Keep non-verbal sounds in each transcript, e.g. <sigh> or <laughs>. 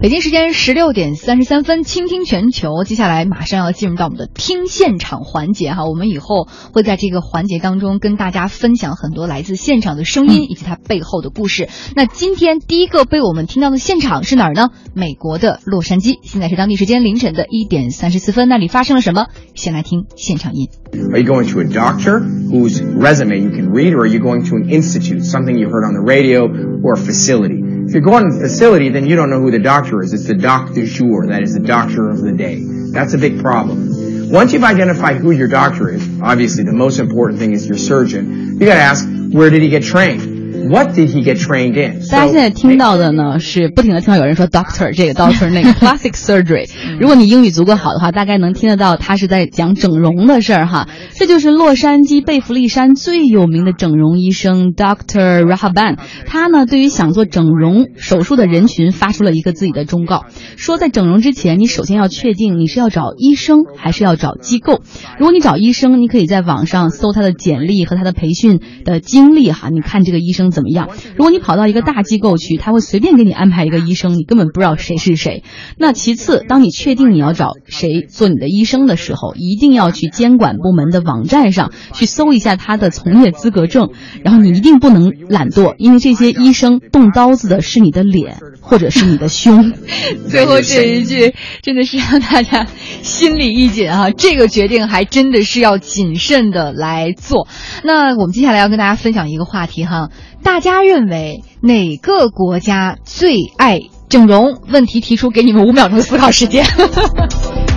北京时间十六点三十三分，倾听全球。接下来马上要进入到我们的听现场环节哈，我们以后会在这个环节当中跟大家分享很多来自现场的声音以及它背后的故事。那今天第一个被我们听到的现场是哪儿呢？美国的洛杉矶。现在是当地时间凌晨的一点三十四分，那里发生了什么？先来听现场音。Are you going to a doctor whose resume you can read, or are you going to an institute, something you heard on the radio, or a facility? If you're going to the facility, then you don't know who the doctor is. It's the doc du jour. That is the doctor of the day. That's a big problem. Once you've identified who your doctor is, obviously the most important thing is your surgeon. You gotta ask, where did he get trained? What did he get trained in? 大家现在听到的呢，是不停的听到有人说 doctor 这个 doctor <laughs> 那个 plastic surgery。如果你英语足够好的话，大概能听得到他是在讲整容的事儿哈。这就是洛杉矶贝弗利山最有名的整容医生 Doctor Rahaban。他呢，对于想做整容手术的人群发出了一个自己的忠告，说在整容之前，你首先要确定你是要找医生还是要找机构。如果你找医生，你可以在网上搜他的简历和他的培训的经历哈，你看这个医生怎么样。如果你跑到一个大机构去，他会随便给你安排一个医生，你根本不知道谁是谁。那其次，当你确定你要找谁做你的医生的时候，一定要去监管部门的网站上去搜一下他的从业资格证，然后你一定不能懒惰，因为这些医生动刀子的是你的脸或者是你的胸。<laughs> 最后这一句真的是让大家心里一紧啊！<laughs> 这个决定还真的是要谨慎的来做。那我们接下来要跟大家分享一个话题哈，大家认为哪个国家最爱整容？问题提出，给你们五秒钟思考时间。<laughs>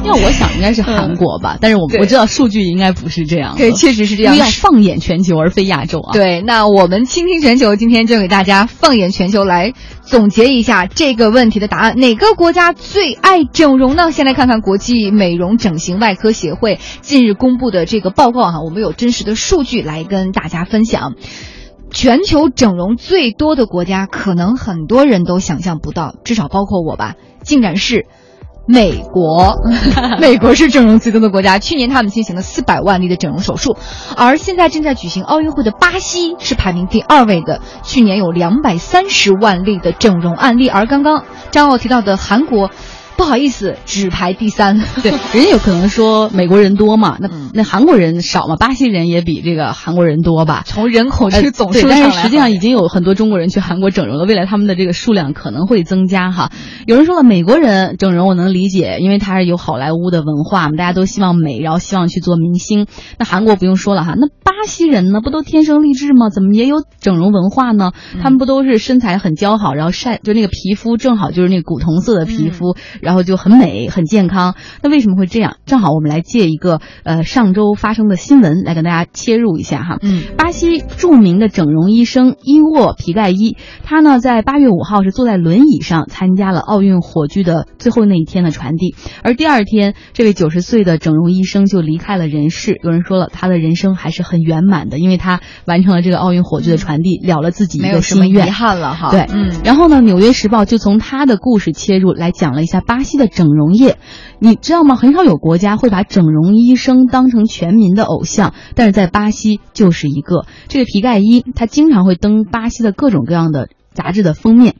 要我想应该是韩国吧，但是我对我知道数据应该不是这样。对，确实是这样因为。要放眼全球而非亚洲啊。对，那我们倾听全球今天就给大家放眼全球来总结一下这个问题的答案。哪个国家最爱整容呢？先来看看国际美容整形外科协会近日公布的这个报告哈，我们有真实的数据来跟大家分享。全球整容最多的国家，可能很多人都想象不到，至少包括我吧，竟然是美国。<laughs> 美国是整容最多的国家，去年他们进行了四百万例的整容手术，而现在正在举行奥运会的巴西是排名第二位的，去年有两百三十万例的整容案例，而刚刚张奥提到的韩国。不好意思，只排第三。<laughs> 对，人家有可能说美国人多嘛，那、嗯那韩国人少嘛，巴西人也比这个韩国人多吧。从人口这个总，数上，但是实际上已经有很多中国人去韩国整容了，未来他们的这个数量可能会增加哈。有人说了，美国人整容我能理解，因为他是有好莱坞的文化嘛，大家都希望美，然后希望去做明星。那韩国不用说了哈，那巴西人呢，不都天生丽质吗？怎么也有整容文化呢？他们不都是身材很姣好，然后晒就那个皮肤正好就是那个古铜色的皮肤，然后就很美很健康。那为什么会这样？正好我们来借一个呃上周发生的新闻来跟大家切入一下哈。嗯，巴西著名的整容医生伊沃皮盖伊，他呢在八月五号是坐在轮椅上参加了奥运火炬的最后那一天的传递，而第二天，这位九十岁的整容医生就离开了人世。有人说了，他的人生还是很圆满的，因为他完成了这个奥运火炬的传递，了了自己一个没有什么遗心愿。憾了哈。对，嗯，然后呢，《纽约时报》就从他的故事切入来讲了一下巴西的整容业。你知道吗？很少有国家会把整容医生当成全民的偶像，但是在巴西就是一个。这个皮盖伊他经常会登巴西的各种各样的杂志的封面。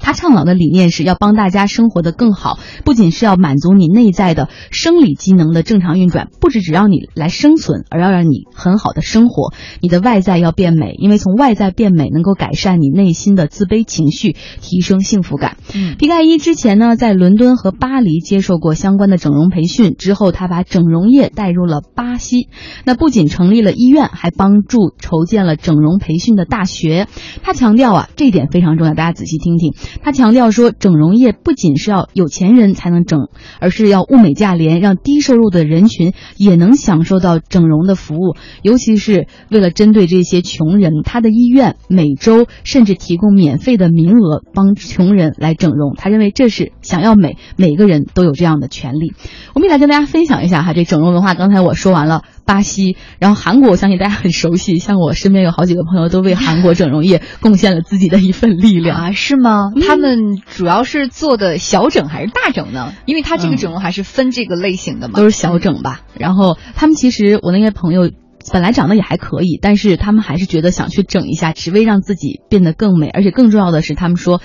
他倡导的理念是要帮大家生活得更好，不仅是要满足你内在的生理机能的正常运转，不只只让你来生存，而要让你很好的生活。你的外在要变美，因为从外在变美能够改善你内心的自卑情绪，提升幸福感。嗯皮盖伊之前呢，在伦敦和巴黎接受过相关的整容培训，之后他把整容业带入了巴西。那不仅成立了医院，还帮助筹建了整容培训的大学。他强调啊，这一点非常重要，大家仔细听听。他强调说，整容业不仅是要有钱人才能整，而是要物美价廉，让低收入的人群也能享受到整容的服务。尤其是为了针对这些穷人，他的医院每周甚至提供免费的名额帮穷人来整容。他认为这是想要美，每个人都有这样的权利。我们也来跟大家分享一下哈，这整容文化。刚才我说完了巴西，然后韩国，我相信大家很熟悉，像我身边有好几个朋友都为韩国整容业贡献了自己的一份力量。啊，是吗？他们主要是做的小整还是大整呢？因为他这个嗯整容还是分这个类型的嘛。都是小整吧。然后他们其实我那些朋友。本来长得也还可以，但是他们还是觉得想去整一下，只为让自己变得更美，而且更重要的是，他们说，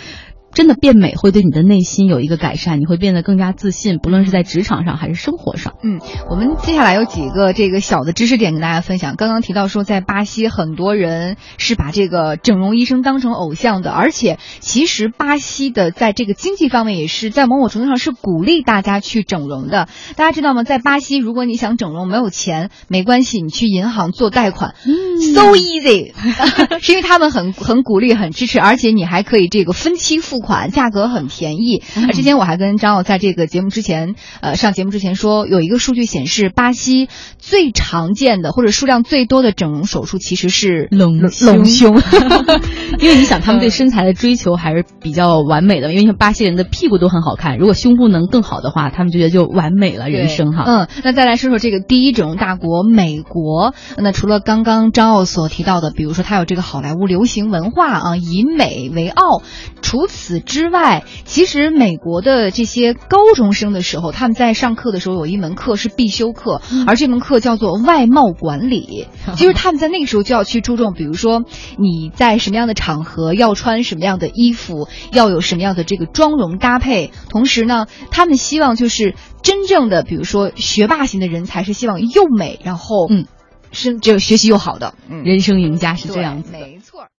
真的变美会对你的内心有一个改善，你会变得更加自信，不论是在职场上还是生活上。嗯，我们接下来有几个这个小的知识点跟大家分享。刚刚提到说，在巴西很多人是把这个整容医生当成偶像的，而且其实巴西的在这个经济方面也是在某种程度上是鼓励大家去整容的。大家知道吗？在巴西，如果你想整容没有钱没关系，你去银行做贷款、s o easy，<laughs> 是因为他们很很鼓励、很支持，而且你还可以这个分期付款，价格很便宜。而之前我还跟张奥在这个节目之前，呃，上节目之前说，有一个数据显示，巴西最常见的或者数量最多的整容手术其实是隆隆胸。<laughs> 因为你想，他们对身材的追求还是比较完美的，因为像巴西人的屁股都很好看，如果胸部能更好的话，他们就觉得就完美了人生哈。嗯，那再来说说这个第一整容大国美国，那除了刚刚张奥所提到的，比如说它有这个好莱坞流行文化啊，以美为傲。除此之外，其实美国的这些高中生的时候，他们在上课的时候有一门课是必修课，而这门课叫做外貌管理，其实他们在那个时候就要去注重，比如说你在什么样的场合要穿什么样的衣服，要有什么样的这个妆容搭配。同时呢，他们希望就是真正的，比如说学霸型的人才是希望又美，然后嗯，是这个学习又好的，人生赢家是这样子的。